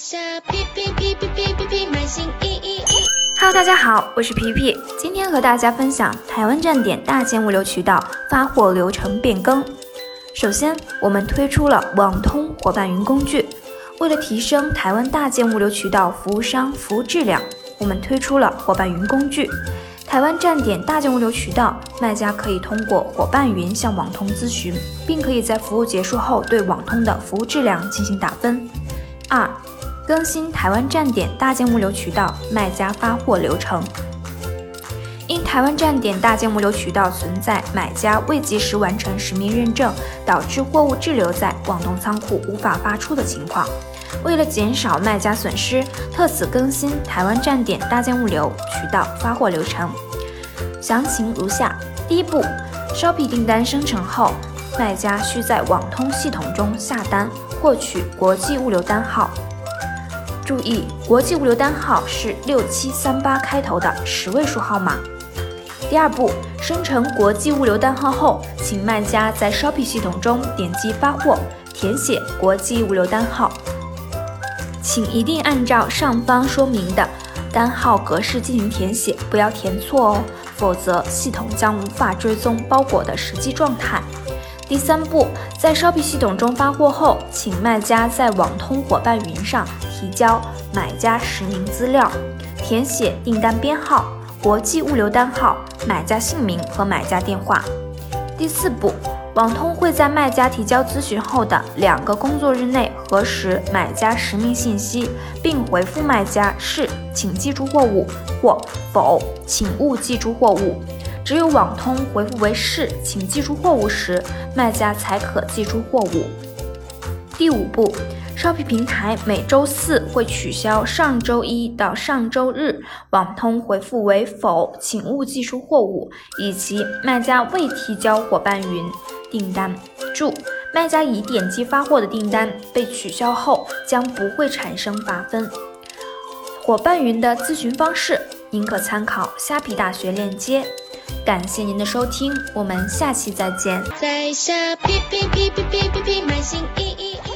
下皮皮皮皮皮皮皮买新衣衣。Hello，大家好，我是皮皮，今天和大家分享台湾站点大件物流渠道发货流程变更。首先，我们推出了网通伙伴云工具，为了提升台湾大件物流渠道服务商服务质量，我们推出了伙伴云工具。台湾站点大件物流渠道卖家可以通过伙伴云向网通咨询，并可以在服务结束后对网通的服务质量进行打分。二、更新台湾站点大件物流渠道卖家发货流程。因台湾站点大件物流渠道存在买家未及时完成实名认证，导致货物滞留在网通仓库无法发出的情况，为了减少卖家损失，特此更新台湾站点大件物流渠道发货流程。详情如下：第一步，Shopee 订单生成后，卖家需在网通系统中下单，获取国际物流单号。注意，国际物流单号是六七三八开头的十位数号码。第二步，生成国际物流单号后，请卖家在 Shopee 系统中点击发货，填写国际物流单号，请一定按照上方说明的单号格式进行填写，不要填错哦，否则系统将无法追踪包裹的实际状态。第三步，在 Shopee 系统中发货后，请卖家在网通伙伴云上提交买家实名资料，填写订单编号。国际物流单号、买家姓名和买家电话。第四步，网通会在卖家提交咨询后的两个工作日内核实买家实名信息，并回复卖家是，请寄出货物或否，请勿寄出货物。只有网通回复为是，请寄出货物时，卖家才可寄出货物。第五步。Shopee 平台每周四会取消上周一到上周日网通回复为否，请勿寄出货物，以及卖家未提交伙伴云订单。注：卖家已点击发货的订单被取消后，将不会产生罚分。伙伴云的咨询方式，您可参考虾皮大学链接。感谢您的收听，我们下期再见。在下皮皮皮皮皮皮皮买新衣衣。